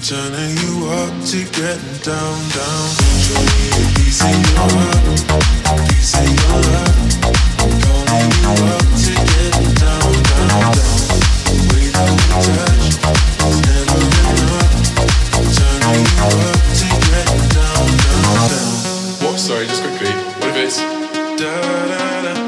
turning you up to get down, down. Show me a piece of your piece of your you up to down, down, down. The way that we touch is never enough. Turning you up to down, down, down. What? Sorry, just quickly. What if it's da da da?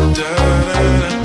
da, da, da.